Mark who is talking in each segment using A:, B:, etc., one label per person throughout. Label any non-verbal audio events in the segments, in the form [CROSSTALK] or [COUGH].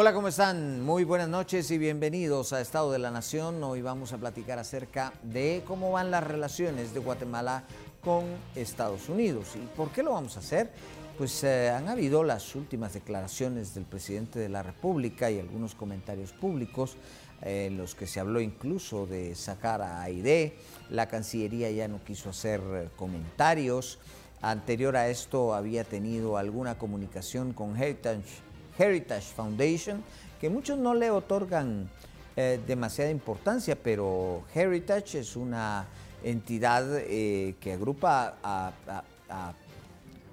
A: Hola, ¿cómo están? Muy buenas noches y bienvenidos a Estado de la Nación. Hoy vamos a platicar acerca de cómo van las relaciones de Guatemala con Estados Unidos. ¿Y por qué lo vamos a hacer? Pues eh, han habido las últimas declaraciones del presidente de la República y algunos comentarios públicos eh, en los que se habló incluso de sacar a AID. La Cancillería ya no quiso hacer eh, comentarios. Anterior a esto había tenido alguna comunicación con Heritage Heritage Foundation, que muchos no le otorgan eh, demasiada importancia, pero Heritage es una entidad eh, que agrupa a,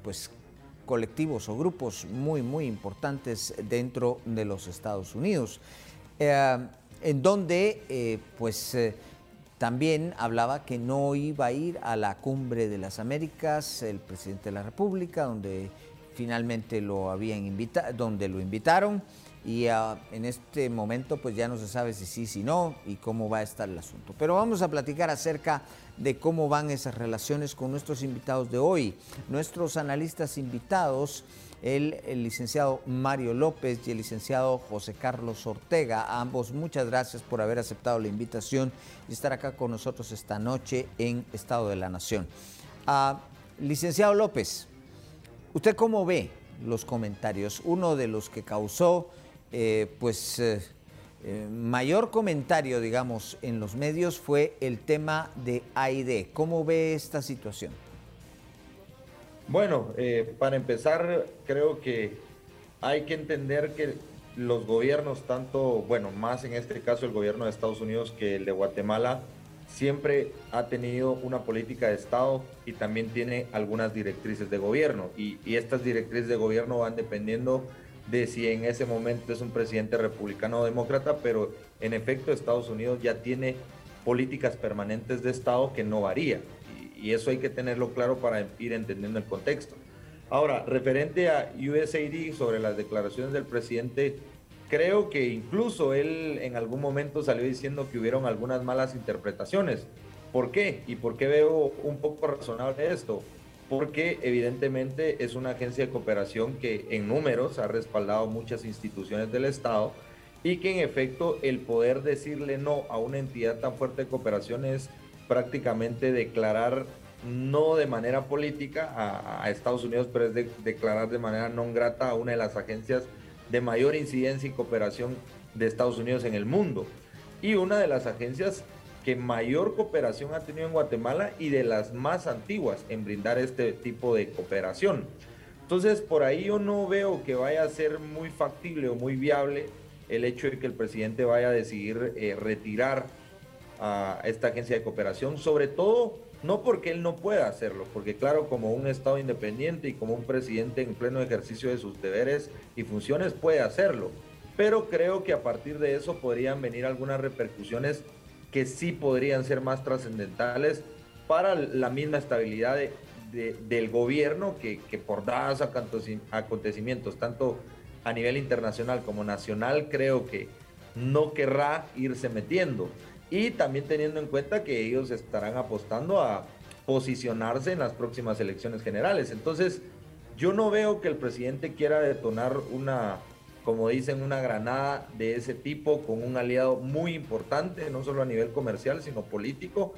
A: pues, colectivos o grupos muy, muy importantes dentro de los Estados Unidos, eh, en donde pues, también hablaba que no iba a ir a la cumbre de las Américas el presidente de la República, donde finalmente lo habían invitado, donde lo invitaron y ah, en este momento pues ya no se sabe si sí, si no y cómo va a estar el asunto. Pero vamos a platicar acerca de cómo van esas relaciones con nuestros invitados de hoy. Nuestros analistas invitados, el, licenciado Mario López y el licenciado José Carlos Ortega. ambos muchas gracias por haber aceptado la invitación y estar acá con nosotros esta noche en Estado de la Nación. Ah, licenciado López, ¿Usted cómo ve los comentarios? Uno de los que causó, eh, pues, eh, eh, mayor comentario, digamos, en los medios fue el tema de AID. ¿Cómo ve esta situación?
B: Bueno, para empezar, creo que hay que entender que los gobiernos, tanto, bueno, más en este caso el gobierno de Estados Unidos que el de Guatemala, siempre ha tenido una política de Estado y también tiene algunas directrices de gobierno. Y, estas directrices de gobierno van dependiendo de si en ese momento es un presidente republicano o demócrata, pero en efecto Estados Unidos ya tiene políticas permanentes de Estado que no varía. Y, y eso hay que tenerlo claro para ir entendiendo el contexto. Ahora, referente a USAID sobre las declaraciones del presidente creo que incluso él en algún momento salió diciendo que hubieron algunas malas interpretaciones. ¿Por qué? ¿Y por qué veo un poco razonable esto? Porque evidentemente es una agencia de cooperación que en números ha respaldado muchas instituciones del Estado y que en efecto el poder decirle no a una entidad tan fuerte de cooperación es prácticamente declarar no de manera política a, Estados Unidos, pero es declarar de manera no grata a una de las agencias de mayor incidencia y cooperación de Estados Unidos en el mundo. Y una de las agencias que mayor cooperación ha tenido en Guatemala y de las más antiguas en brindar este tipo de cooperación. Entonces, por ahí yo no veo que vaya a ser muy factible o muy viable el hecho de que el presidente vaya a decidir eh, retirar a esta agencia de cooperación, sobre todo no porque él no pueda hacerlo, porque claro, como un Estado independiente y como un presidente en pleno ejercicio de sus deberes y funciones puede hacerlo, pero creo que a partir de eso podrían venir algunas repercusiones que sí podrían ser más trascendentales para la misma estabilidad del gobierno que, que por dados acontecimientos, tanto a nivel internacional como nacional, creo que no querrá irse metiendo y también teniendo en cuenta que ellos estarán apostando a posicionarse en las próximas elecciones generales. Entonces, yo no veo que el presidente quiera detonar una, como dicen, una granada de ese tipo con un aliado muy importante, no solo a nivel comercial, sino político,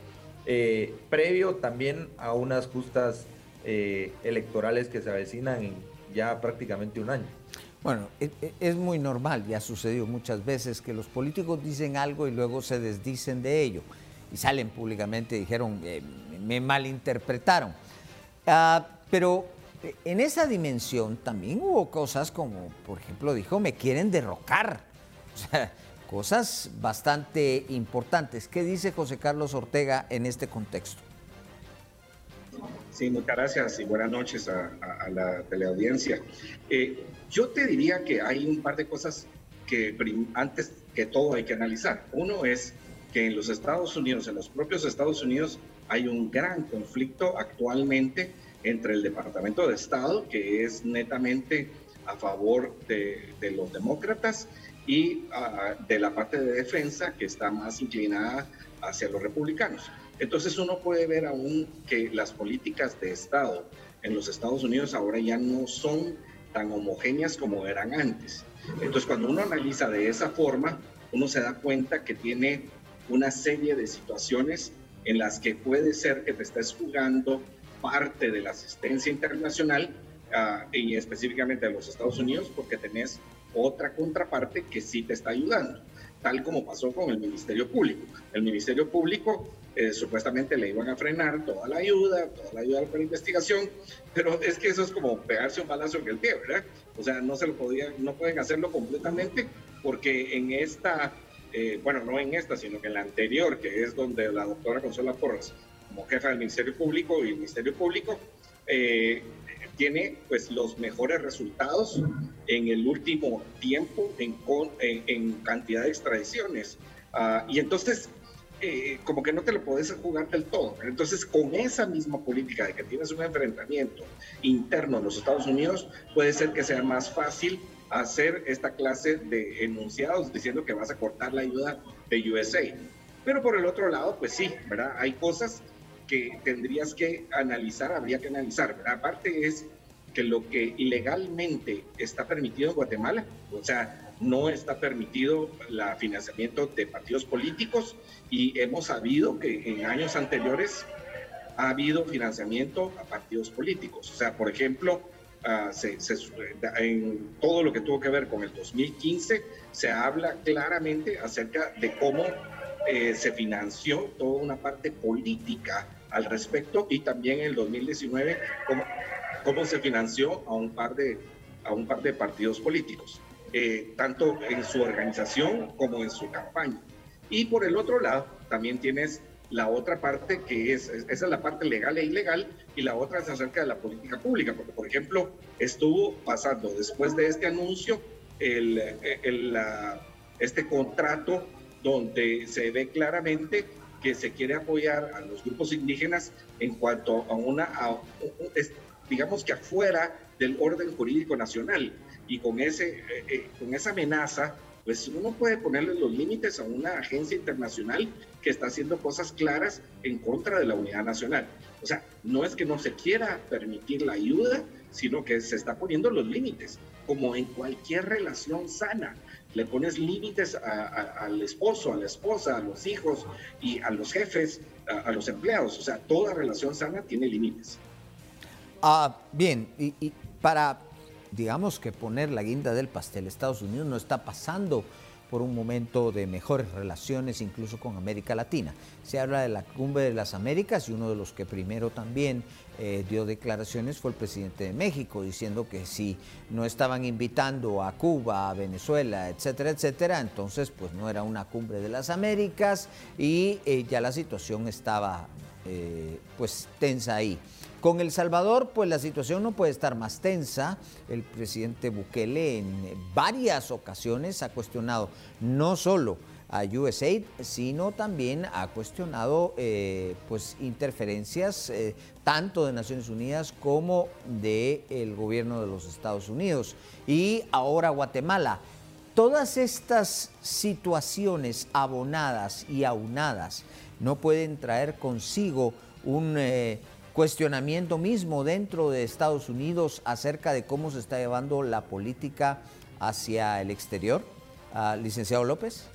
B: eh, previo también a unas justas eh, electorales que se avecinan en ya prácticamente un año.
A: Bueno, e, e, es muy normal, ya ha sucedido muchas veces que los políticos dicen algo y luego se desdicen de ello y salen públicamente y dijeron, eh, me malinterpretaron. Ah, pero eh, en esa dimensión también hubo cosas como, por ejemplo, dijo, me quieren derrocar. O sea, cosas bastante importantes. ¿Qué dice José Carlos Ortega en este contexto?
C: Sí, muchas gracias y buenas noches a, la teleaudiencia. Eh, yo te diría que hay un par de cosas que antes que todo hay que analizar. Uno es que en los Estados Unidos, en los propios Estados Unidos, hay un gran conflicto actualmente entre el Departamento de Estado, que es netamente a favor de, los demócratas, y ah, de la parte de defensa, que está más inclinada hacia los republicanos. Entonces uno puede ver aún que las políticas de Estado en los Estados Unidos ahora ya no son tan homogéneas como eran antes. Entonces, cuando uno analiza de esa forma, uno se da cuenta que tiene una serie de situaciones en las que puede ser que te estés jugando parte de la asistencia internacional uh, y específicamente de los Estados Unidos porque tenés otra contraparte que sí te está ayudando, tal como pasó con el Ministerio Público. El Ministerio Público eh, supuestamente le iban a frenar toda la ayuda, toda la ayuda para investigación, pero es que eso es como pegarse un balazo en el pie, ¿verdad? O sea, no se lo podían, no pueden hacerlo completamente porque en esta, eh, bueno, no en esta, sino que en la anterior, que es donde la doctora Consuela Porras, como jefa del Ministerio Público y el Ministerio Público, eh, tiene pues los mejores resultados en el último tiempo en, en, cantidad de extradiciones. Uh, y entonces, eh, como que no te lo puedes jugar del todo. Entonces, con esa misma política de que tienes un enfrentamiento interno en los Estados Unidos, puede ser que sea más fácil hacer esta clase de enunciados diciendo que vas a cortar la ayuda de USA. Pero por el otro lado, pues sí, ¿verdad? Hay cosas que tendrías que analizar, habría que analizar. ¿verdad? Aparte es que lo que ilegalmente está permitido en Guatemala, o sea, no está permitido el financiamiento de partidos políticos y hemos sabido que en años anteriores ha habido financiamiento a partidos políticos. O sea, por ejemplo, uh, se, se, en todo lo que tuvo que ver con el 2015, se habla claramente acerca de cómo eh, se financió toda una parte política al respecto y también en el 2019 cómo, cómo se financió a un par de, a un par de partidos políticos, eh, tanto en su organización como en su campaña. Y por el otro lado, también tienes la otra parte que es, esa es la parte legal e ilegal, y la otra es acerca de la política pública, porque por ejemplo estuvo pasando después de este anuncio el, el, la, este contrato donde se ve claramente que se quiere apoyar a los grupos indígenas en cuanto a una, digamos que afuera del orden jurídico nacional. Y con, ese, eh, eh, con esa amenaza, pues uno puede ponerle los límites a una agencia internacional que está haciendo cosas claras en contra de la unidad nacional. O sea, no es que no se quiera permitir la ayuda, sino que se está poniendo los límites, como en cualquier relación sana le pones límites al esposo, a la esposa, a los hijos y a los jefes, a, los empleados. O sea, toda relación sana tiene límites.
A: Ah, bien, y, y, para, digamos que poner la guinda del pastel, Estados Unidos no está pasando por un momento de mejores relaciones incluso con América Latina. Se habla de la cumbre de las Américas y uno de los que primero también eh, dio declaraciones fue el presidente de México, diciendo que si no estaban invitando a Cuba, a Venezuela, etcétera, etcétera, entonces pues no era una cumbre de las Américas y eh, ya la situación estaba eh, pues tensa ahí. Con El Salvador, pues la situación no puede estar más tensa. El presidente Bukele en varias ocasiones ha cuestionado no solo a USAID, sino también ha cuestionado eh, pues, interferencias eh, tanto de Naciones Unidas como del gobierno de los Estados Unidos. Y ahora Guatemala. Todas estas situaciones abonadas y aunadas no pueden traer consigo un eh, cuestionamiento mismo dentro de Estados Unidos acerca de cómo se está llevando la política hacia el exterior. Licenciado López.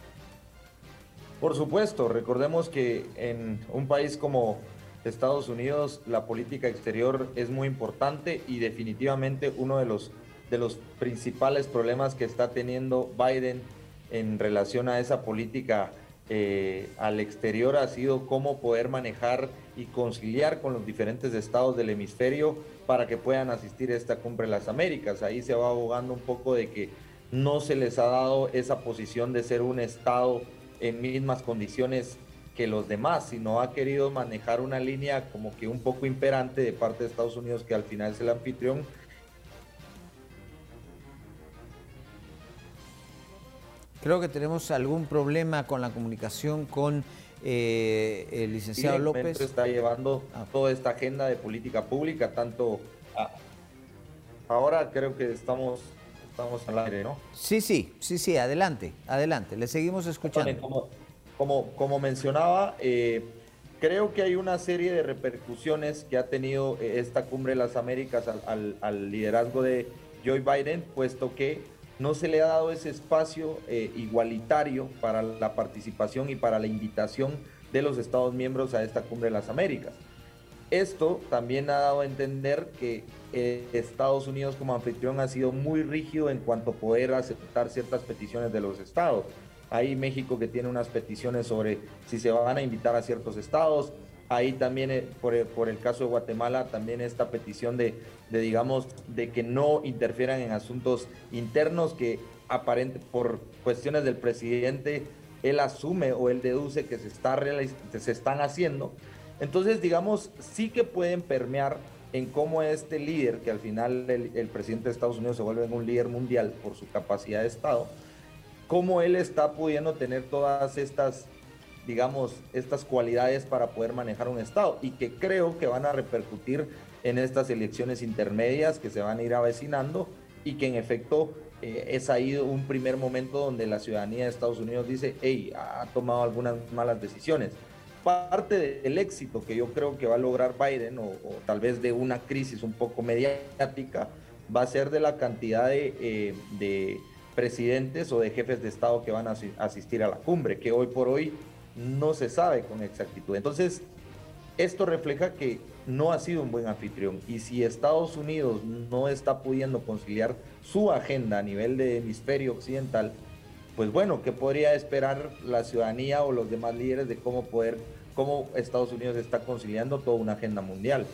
B: Por supuesto, recordemos que en un país como Estados Unidos la política exterior es muy importante y definitivamente uno de los, de los principales problemas que está teniendo Biden en relación a esa política eh, al exterior ha sido cómo poder manejar y conciliar con los diferentes estados del hemisferio para que puedan asistir a esta cumbre de las Américas. Ahí se va abogando un poco de que no se les ha dado esa posición de ser un estado en mismas condiciones que los demás, sino ha querido manejar una línea como que un poco imperante de parte de Estados Unidos, que al final es el anfitrión.
A: Creo que tenemos algún problema con la comunicación con eh, el licenciado López.
B: está llevando ah. toda esta agenda de política pública, tanto ahora creo que estamos estamos al aire, ¿no?
A: Sí, sí, sí, sí, adelante, adelante, le seguimos escuchando.
B: Como, como, como mencionaba, eh, creo que hay una serie de repercusiones que ha tenido eh, esta cumbre de las Américas al, al, liderazgo de Joe Biden, puesto que no se le ha dado ese espacio eh, igualitario para la participación y para la invitación de los Estados miembros a esta cumbre de las Américas. Esto también ha dado a entender que eh, Estados Unidos como anfitrión ha sido muy rígido en cuanto a poder aceptar ciertas peticiones de los estados. Hay México que tiene unas peticiones sobre si se van a invitar a ciertos estados. Ahí también, eh, por, el caso de Guatemala, también esta petición de, digamos, de que no interfieran en asuntos internos que aparente por cuestiones del presidente, él asume o él deduce que se, está se están haciendo. Entonces, digamos, sí que pueden permear en cómo este líder, que al final el, presidente de Estados Unidos se vuelve un líder mundial por su capacidad de Estado, cómo él está pudiendo tener todas estas, digamos, estas cualidades para poder manejar un Estado y que creo que van a repercutir en estas elecciones intermedias que se van a ir avecinando y que en efecto eh, es ahí un primer momento donde la ciudadanía de Estados Unidos dice, hey, ha tomado algunas malas decisiones parte del éxito que yo creo que va a lograr Biden, o, tal vez de una crisis un poco mediática, va a ser de la cantidad de, eh, de, presidentes o de jefes de Estado que van a asistir a la cumbre, que hoy por hoy no se sabe con exactitud. Entonces, esto refleja que no ha sido un buen anfitrión y si Estados Unidos no está pudiendo conciliar su agenda a nivel de hemisferio occidental, pues bueno, ¿qué podría esperar la ciudadanía o los demás líderes de cómo poder, cómo Estados Unidos está conciliando toda una agenda mundial?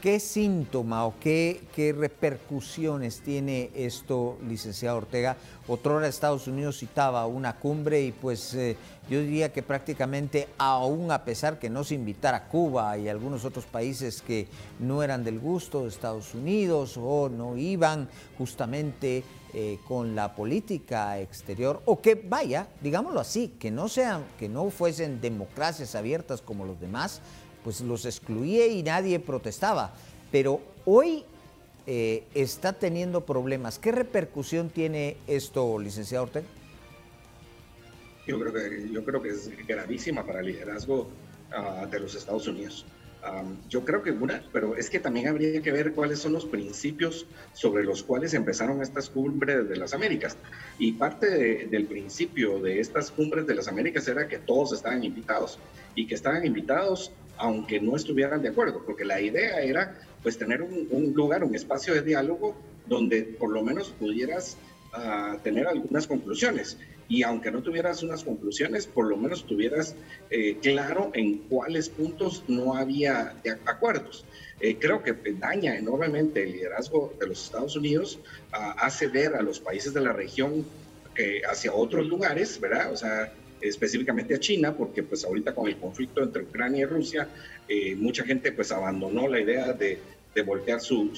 A: ¿Qué síntoma o qué, repercusiones tiene esto, licenciado Ortega? Otrora Estados Unidos citaba una cumbre y pues eh, yo diría que prácticamente aún a pesar que no se invitara Cuba y algunos otros países que no eran del gusto de Estados Unidos o no iban justamente eh, con la política exterior o que vaya, digámoslo así, que no sean, que no fuesen democracias abiertas como los demás, pues los excluía y nadie protestaba. Pero hoy eh, está teniendo problemas. ¿Qué repercusión tiene esto, licenciado Ortega?
C: Yo creo que, yo creo que es gravísima para el liderazgo ah, de los Estados Unidos yo creo que una, pero es que también habría que ver cuáles son los principios sobre los cuales empezaron estas cumbres de las Américas. Y parte del principio de estas cumbres de las Américas era que todos estaban invitados y que estaban invitados aunque no estuvieran de acuerdo, porque la idea era pues tener un, lugar, un espacio de diálogo donde por lo menos pudieras ah, tener algunas conclusiones y aunque no tuvieras unas conclusiones, por lo menos tuvieras eh, claro en cuáles puntos no había acuerdos. Eh, creo que daña enormemente el liderazgo de los Estados Unidos, hace ver a los países de la región eh, hacia otros lugares, ¿verdad? O sea, específicamente a China, porque pues ahorita con el conflicto entre Ucrania y Rusia, mucha gente pues abandonó la idea de, de voltear su,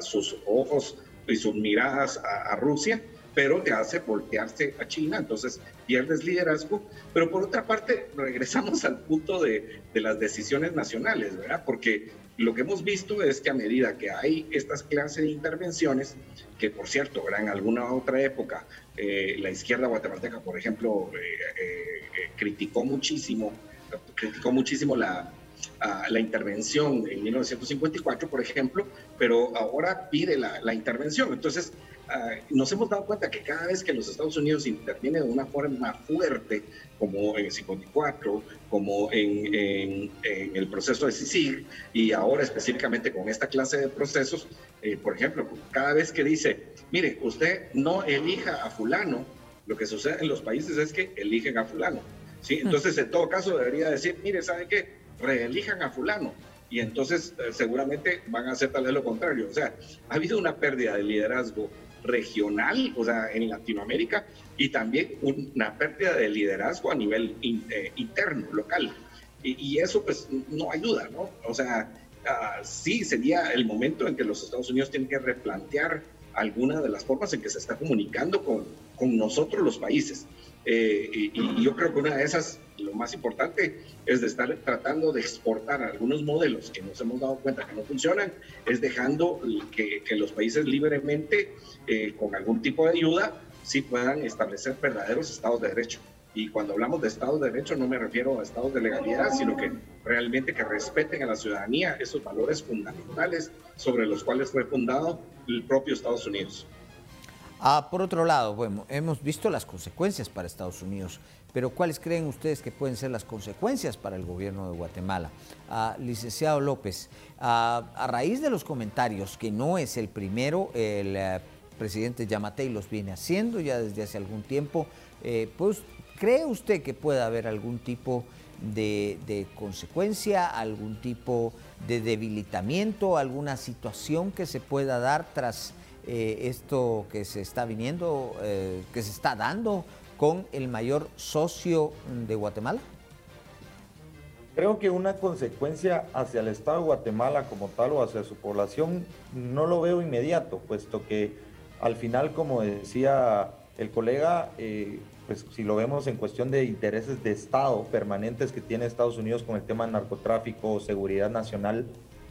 C: sus ojos y sus miradas a Rusia pero te hace voltearse a China, entonces pierdes liderazgo. Pero por otra parte, regresamos al punto de, de, las decisiones nacionales, ¿verdad? Porque lo que hemos visto es que a medida que hay estas clases de intervenciones, que por cierto, ¿verdad? en alguna otra época, eh, la izquierda guatemalteca, por ejemplo, eh, eh, criticó muchísimo, criticó muchísimo la, la intervención en 1954, por ejemplo, pero ahora pide la, la intervención. Entonces, nos hemos dado cuenta que cada vez que los Estados Unidos intervienen de una forma fuerte, como en el 54, como en, el proceso de CICIG, y ahora específicamente con esta clase de procesos, eh, por ejemplo, cada vez que dice, mire, usted no elija a fulano, lo que sucede en los países es que eligen a fulano. ¿sí? Hmm. Entonces, en todo caso, debería decir, mire, ¿sabe qué? Reelijan a fulano y entonces eh, seguramente van a hacer tal vez lo contrario. O sea, ha habido una pérdida de liderazgo regional, o sea, en Latinoamérica, y también una pérdida de liderazgo a nivel eh, interno, local. Y, eso pues no ayuda, ¿no? O sea, uh, sí sería el momento en que los Estados Unidos tienen que replantear alguna de las formas en que se está comunicando con, con nosotros los países. Eh, y, yo creo que una de esas, lo más importante, es de estar tratando de exportar algunos modelos que nos hemos dado cuenta que no funcionan, es dejando que, que los países libremente, eh, con algún tipo de ayuda, sí puedan establecer verdaderos estados de derecho. Y cuando hablamos de estados de derecho no me refiero a estados de legalidad, sino que realmente que respeten a la ciudadanía esos valores fundamentales sobre los cuales fue fundado el propio Estados Unidos.
A: Ah, por otro lado, bueno, hemos visto las consecuencias para Estados Unidos, pero ¿cuáles creen ustedes que pueden ser las consecuencias para el gobierno de Guatemala? Ah, licenciado López, ah, a raíz de los comentarios, que no es el primero, el eh, presidente Yamatei los viene haciendo ya desde hace algún tiempo, eh, pues, ¿cree usted que pueda haber algún tipo de, consecuencia, algún tipo de debilitamiento, alguna situación que se pueda dar tras eh, esto que se está viniendo, que se está dando con el mayor socio de Guatemala?
B: Creo que una consecuencia hacia el Estado de Guatemala como tal o hacia su población no lo veo inmediato, puesto que al final, como decía el colega, eh, pues si lo vemos en cuestión de intereses de Estado permanentes que tiene Estados Unidos con el tema de narcotráfico, seguridad nacional,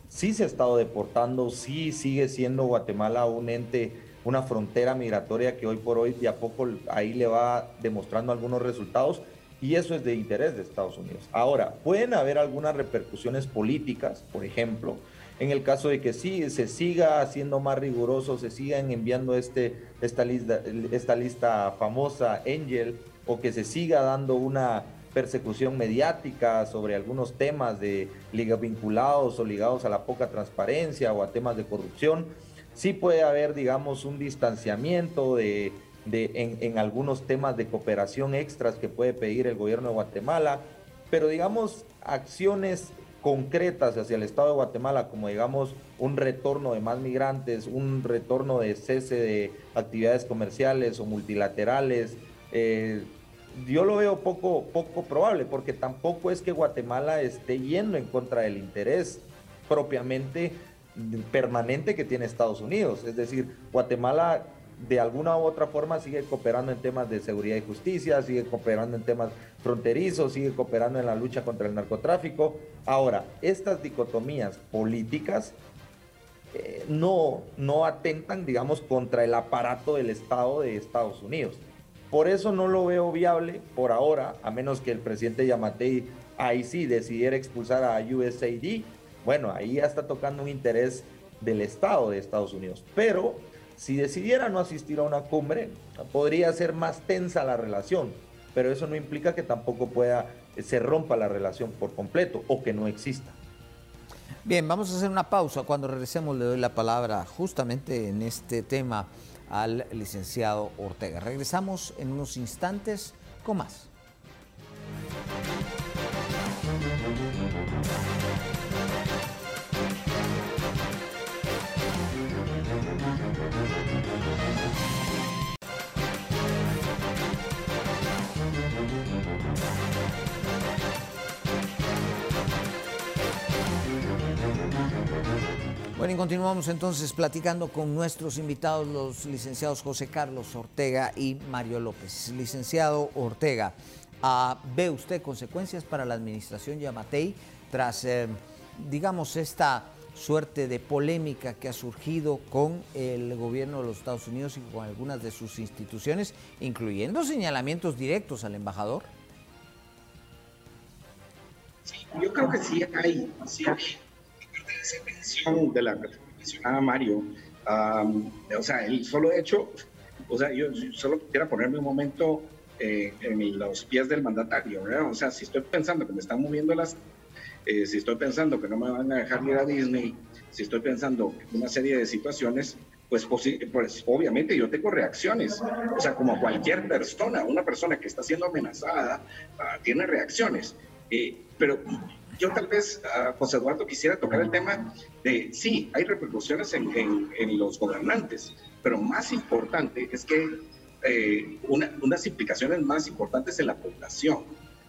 B: sí se ha estado deportando, sí sigue siendo Guatemala un ente, una frontera migratoria que hoy por hoy de a poco ahí le va demostrando algunos resultados y eso es de interés de Estados Unidos. Ahora, pueden haber algunas repercusiones políticas, por ejemplo, en el caso de que sí se siga haciendo más riguroso, se sigan enviando este, esta, lista, esta lista famosa Angel o que se siga dando una persecución mediática sobre algunos temas de vinculados o ligados a la poca transparencia o a temas de corrupción, sí puede haber, digamos, un distanciamiento de, en, algunos temas de cooperación extras que puede pedir el gobierno de Guatemala, pero digamos, acciones concretas hacia el Estado de Guatemala, como digamos un retorno de más migrantes, un retorno de cese de actividades comerciales o multilaterales, eh, yo lo veo poco, poco probable, porque tampoco es que Guatemala esté yendo en contra del interés propiamente permanente que tiene Estados Unidos. Es decir, Guatemala de alguna u otra forma sigue cooperando en temas de seguridad y justicia, sigue cooperando en temas fronterizos, sigue cooperando en la lucha contra el narcotráfico. Ahora, estas dicotomías políticas eh, no, no atentan, digamos, contra el aparato del Estado de Estados Unidos. Por eso no lo veo viable por ahora, a menos que el presidente Yamatei ahí sí decidiera expulsar a USAID. Bueno, ahí ya está tocando un interés del Estado de Estados Unidos. Pero si decidiera no asistir a una cumbre, podría ser más tensa la relación. Pero eso no implica que tampoco pueda se rompa la relación por completo o que no exista.
A: Bien, vamos a hacer una pausa. Cuando regresemos le doy la palabra justamente en este tema al licenciado Ortega. Regresamos en unos instantes con más. Bueno, y continuamos entonces platicando con nuestros invitados, los licenciados José Carlos Ortega y Mario López. Licenciado Ortega, ah, ¿ve usted consecuencias para la administración Yamatei tras, eh, digamos, esta suerte de polémica que ha surgido con el gobierno de los Estados Unidos y con algunas de sus instituciones, incluyendo señalamientos directos al embajador?
C: yo creo que sí hay, sí hay de la mencionada Mario, o sea, el solo hecho, o sea, yo, solo quisiera ponerme un momento eh, en los pies del mandatario, ¿verdad? O sea, si estoy pensando que me están moviendo las, eh, si estoy pensando que no me van a dejar ir a Disney, si estoy pensando una serie de situaciones, pues, pues obviamente yo tengo reacciones. O sea, como cualquier persona, una persona que está siendo amenazada, ah, tiene reacciones. Eh, pero yo tal vez, uh, José Eduardo, quisiera tocar el tema de, sí, hay repercusiones en, en, los gobernantes, pero más importante es que eh, una, unas implicaciones más importantes en la población.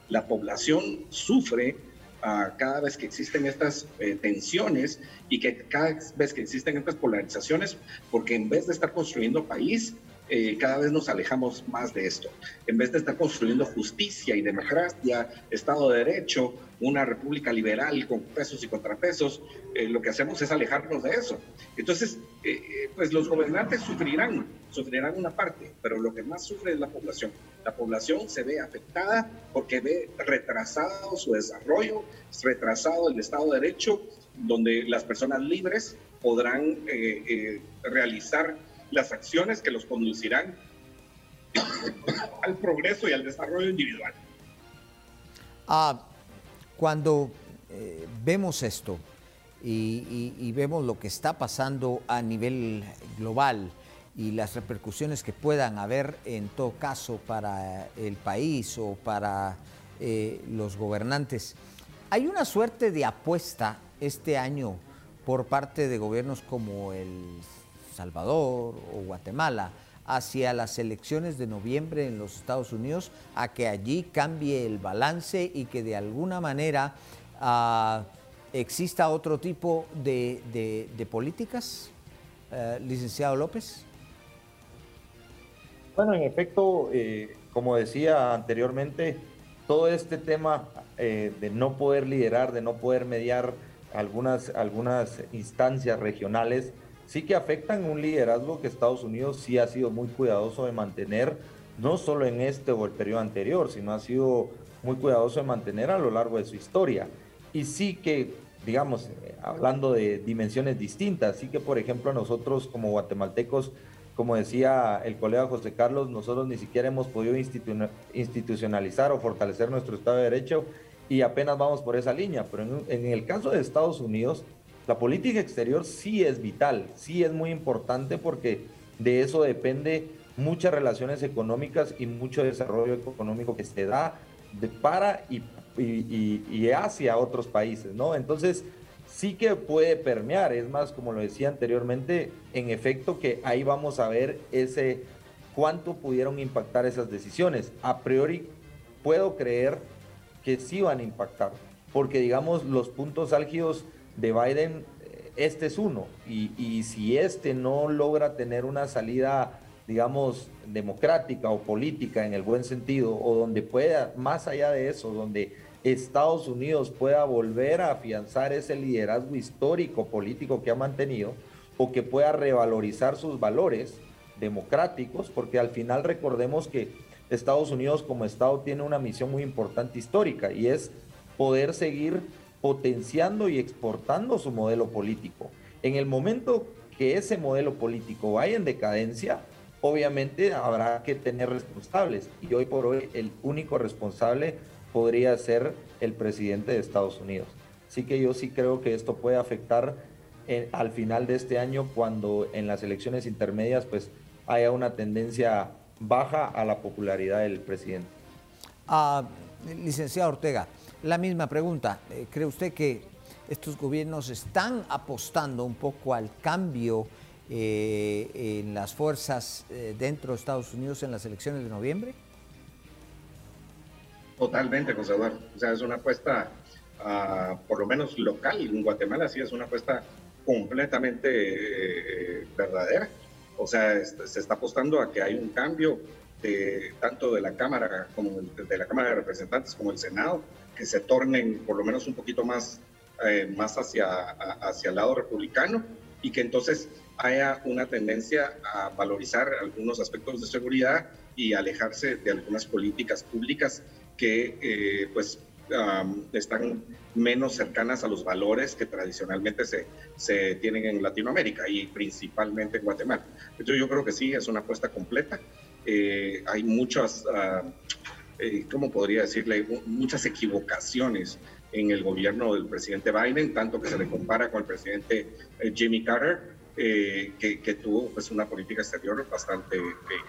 C: La población sufre uh, cada vez que existen estas eh, tensiones y que cada vez que existen estas polarizaciones, porque en vez de estar construyendo país, eh, cada vez nos alejamos más de esto. En vez de estar construyendo justicia y democracia, Estado de Derecho, una república liberal con pesos y contrapesos, eh, lo que hacemos es alejarnos de eso. Entonces, eh, pues los gobernantes sufrirán, sufrirán una parte, pero lo que más sufre es la población. La población se ve afectada porque ve retrasado su desarrollo, retrasado el Estado de Derecho, donde las personas libres podrán realizar las acciones que los conducirán [COUGHS] al progreso y al desarrollo individual.
A: Ah, cuando eh, vemos esto y, vemos lo que está pasando a nivel global y las repercusiones que puedan haber en todo caso para el país o para eh, los gobernantes, hay una suerte de apuesta este año por parte de gobiernos como El Salvador o Guatemala hacia las elecciones de noviembre en los Estados Unidos, a que allí cambie el balance y que de alguna manera ah, exista otro tipo de, políticas, eh, licenciado López?
B: Bueno, en efecto, eh, como decía anteriormente, todo este tema eh, de no poder liderar, de no poder mediar algunas, algunas instancias regionales, sí que afectan un liderazgo que Estados Unidos sí ha sido muy cuidadoso de mantener, no solo en este o el periodo anterior, sino ha sido muy cuidadoso de mantener a lo largo de su historia. Y sí que, digamos, hablando de dimensiones distintas, sí que, por ejemplo, nosotros como guatemaltecos, como decía el colega José Carlos, nosotros ni siquiera hemos podido institucionalizar o fortalecer nuestro Estado de Derecho y apenas vamos por esa línea. Pero en, el caso de Estados Unidos, la política exterior sí es vital, sí es muy importante porque de eso depende muchas relaciones económicas y mucho desarrollo económico que se da de para y, hacia otros países, ¿no? Entonces, sí que puede permear, es más, como lo decía anteriormente, en efecto que ahí vamos a ver ese cuánto pudieron impactar esas decisiones. A priori, puedo creer que sí van a impactar, porque digamos los puntos álgidos de Biden, eh, este es uno, y, si este no logra tener una salida, digamos, democrática o política en el buen sentido, o donde pueda, más allá de eso, donde Estados Unidos pueda volver a afianzar ese liderazgo histórico político que ha mantenido, o que pueda revalorizar sus valores democráticos, porque al final recordemos que Estados Unidos como Estado tiene una misión muy importante histórica y es poder seguir potenciando y exportando su modelo político. En el momento que ese modelo político vaya en decadencia, obviamente habrá que tener responsables y hoy por hoy el único responsable podría ser el presidente de Estados Unidos. Así que yo sí creo que esto puede afectar eh, al final de este año cuando en las elecciones intermedias pues haya una tendencia baja a la popularidad del presidente.
A: Ah, Ortega, la misma pregunta. Eh, ¿Cree usted que estos gobiernos están apostando un poco al cambio eh, en las fuerzas eh, dentro de Estados Unidos en las elecciones de noviembre?
C: Totalmente, José Eduardo. O sea, es una apuesta, ah, por lo menos local, en Guatemala sí es una apuesta completamente verdadera. O sea, se está apostando a que hay un cambio tanto de la Cámara como de la Cámara de Representantes como el Senado, que se tornen por lo menos un poquito más, eh, más hacia, hacia el lado republicano y que entonces haya una tendencia a valorizar algunos aspectos de seguridad y alejarse de algunas políticas públicas que eh, pues están menos cercanas a los valores que tradicionalmente se, se tienen en Latinoamérica y principalmente en Guatemala. Entonces yo creo que sí, es una apuesta completa. Eh, hay muchas, uh, ¿cómo podría decirle? Muchas equivocaciones en el gobierno del presidente Biden, tanto que se le compara con el presidente eh, Jimmy Carter, que, que, tuvo pues, una política exterior bastante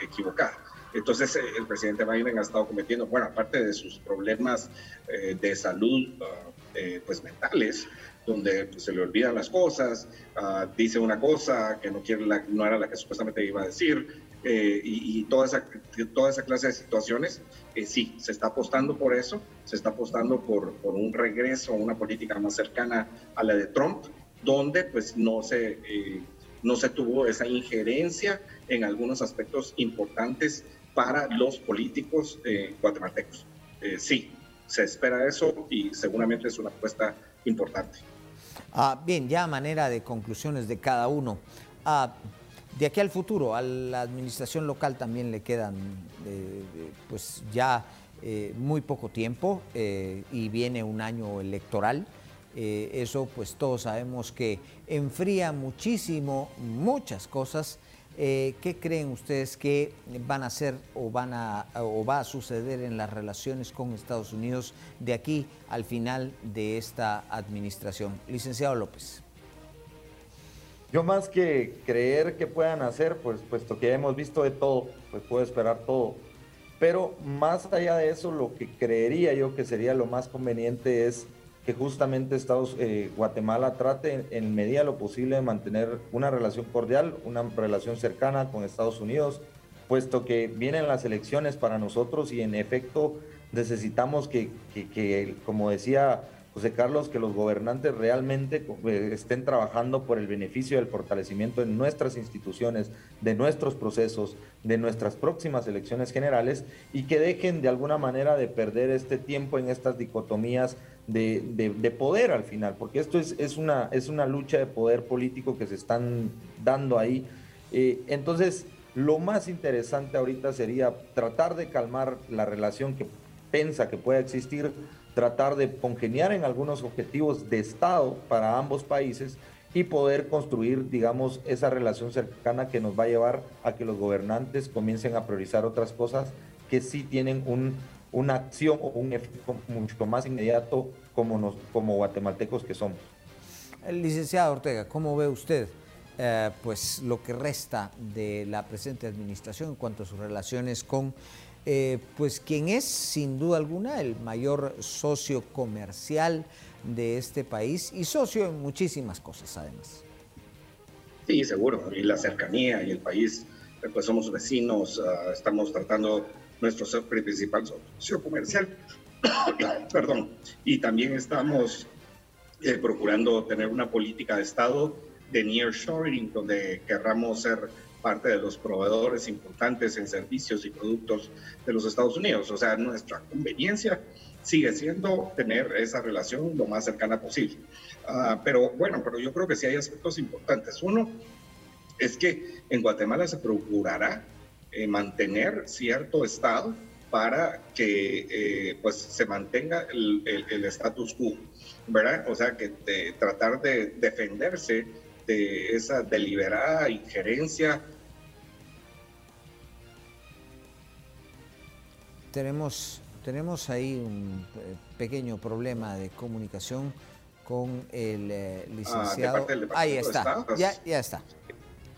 C: equivocada. Entonces, eh, el presidente Biden ha estado cometiendo, bueno, aparte de sus problemas eh, de salud, ah, eh, pues mentales, donde pues, se le olvidan las cosas, ah, dice una cosa que no, quiere la, no era la que supuestamente iba a decir, y, toda, esa, toda esa clase de situaciones, sí, se está apostando por eso, se está apostando por, por un regreso a una política más cercana a la de Trump, donde pues no se, no se tuvo esa injerencia en algunos aspectos importantes para los políticos eh, guatemaltecos. Eh, sí, se espera eso y seguramente es una apuesta importante.
A: Ah, bien, ya a manera de conclusiones de cada uno. Ah, de aquí al futuro, a la administración local también le quedan eh, pues ya muy poco tiempo y viene un año electoral. eso pues todos sabemos que enfría muchísimo muchas cosas eh, ¿qué creen ustedes que van a hacer o, van a, o va a suceder en las relaciones con Estados Unidos de aquí al final de esta administración? Licenciado López.
B: Yo más que creer que puedan hacer, pues puesto que ya hemos visto de todo, pues puedo esperar todo. Pero más allá de eso, lo que creería yo que sería lo más conveniente es que justamente Estados, eh, Guatemala trate en medida de lo posible de mantener una relación cordial, una relación cercana con Estados Unidos, puesto que vienen las elecciones para nosotros y en efecto necesitamos que, que como decía José Carlos, que los gobernantes realmente eh, estén trabajando por el beneficio del fortalecimiento de nuestras instituciones, de nuestros procesos, de nuestras próximas elecciones generales y que dejen de alguna manera de perder este tiempo en estas dicotomías de, poder al final, porque esto es, una, es una lucha de poder político que se están dando ahí. Eh, entonces, lo más interesante ahorita sería tratar de calmar la relación que piensa que pueda existir, tratar de congeniar en algunos objetivos de Estado para ambos países y poder construir, digamos, esa relación cercana que nos va a llevar a que los gobernantes comiencen a priorizar otras cosas que sí tienen un, una acción o un efecto mucho más inmediato como, nos, como guatemaltecos que somos.
A: Licenciado Ortega, ¿cómo ve usted eh, pues lo que resta de la presente administración en cuanto a sus relaciones con eh, pues quien es sin duda alguna el mayor socio comercial de este país y socio en muchísimas cosas además?
C: Sí, seguro, y la cercanía y el país, pues somos vecinos, ah, estamos tratando nuestro principal socio comercial, [COUGHS] perdón, y también estamos eh, procurando tener una política de Estado de nearshoring, donde querramos ser parte de los proveedores importantes en servicios y productos de los Estados Unidos. O sea, nuestra conveniencia sigue siendo tener esa relación lo más cercana posible. Ah, pero bueno, pero yo creo que sí hay aspectos importantes. Uno es que en Guatemala se procurará eh, mantener cierto estado para que eh, pues se mantenga el, el, status quo, ¿verdad? O sea, que tratar de defenderse de esa deliberada injerencia.
A: Tenemos, tenemos ahí un eh, pequeño problema de comunicación con el ah, licenciado. ahí está, ya, ya está.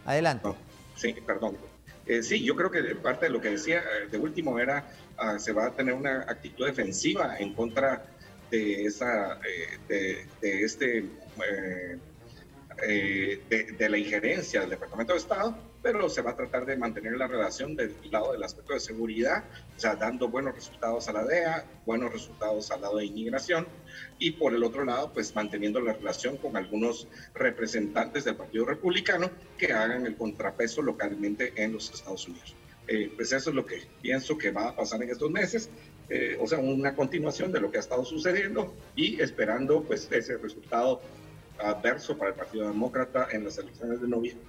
A: Adelante.
C: sí, perdón. Eh, sí, yo creo que parte de lo que decía eh, de último era, uh, se va a tener una actitud defensiva en contra de, esa, eh, de, de, este eh, de, la injerencia del Departamento de Estado, pero se va a tratar de mantener la relación del lado del aspecto de seguridad, o sea, dando buenos resultados a la DEA, buenos resultados al lado de inmigración, y por el otro lado, pues manteniendo la relación con algunos representantes del Partido Republicano que hagan el contrapeso localmente en los Estados Unidos. Eh, pues eso es lo que pienso que va a pasar en estos meses, eh, o sea, una continuación de lo que ha estado sucediendo y esperando pues ese resultado adverso para el Partido Demócrata en las elecciones de noviembre.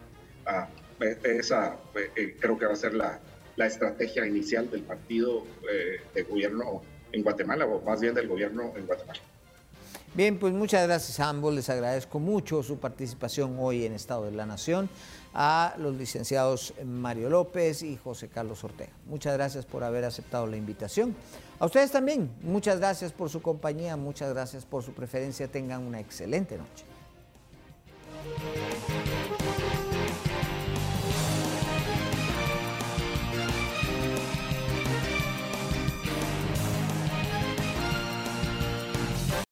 C: Ah, esa e, e, creo que va a ser la, la estrategia inicial del partido eh, de gobierno en Guatemala, o más bien del gobierno en Guatemala.
A: Bien, pues muchas gracias a ambos. Les agradezco mucho su participación hoy en Estado de la Nación a los licenciados Mario López y José Carlos Ortega. Muchas gracias por haber aceptado la invitación. A ustedes también, muchas gracias por su compañía, muchas gracias por su preferencia. Tengan una excelente noche.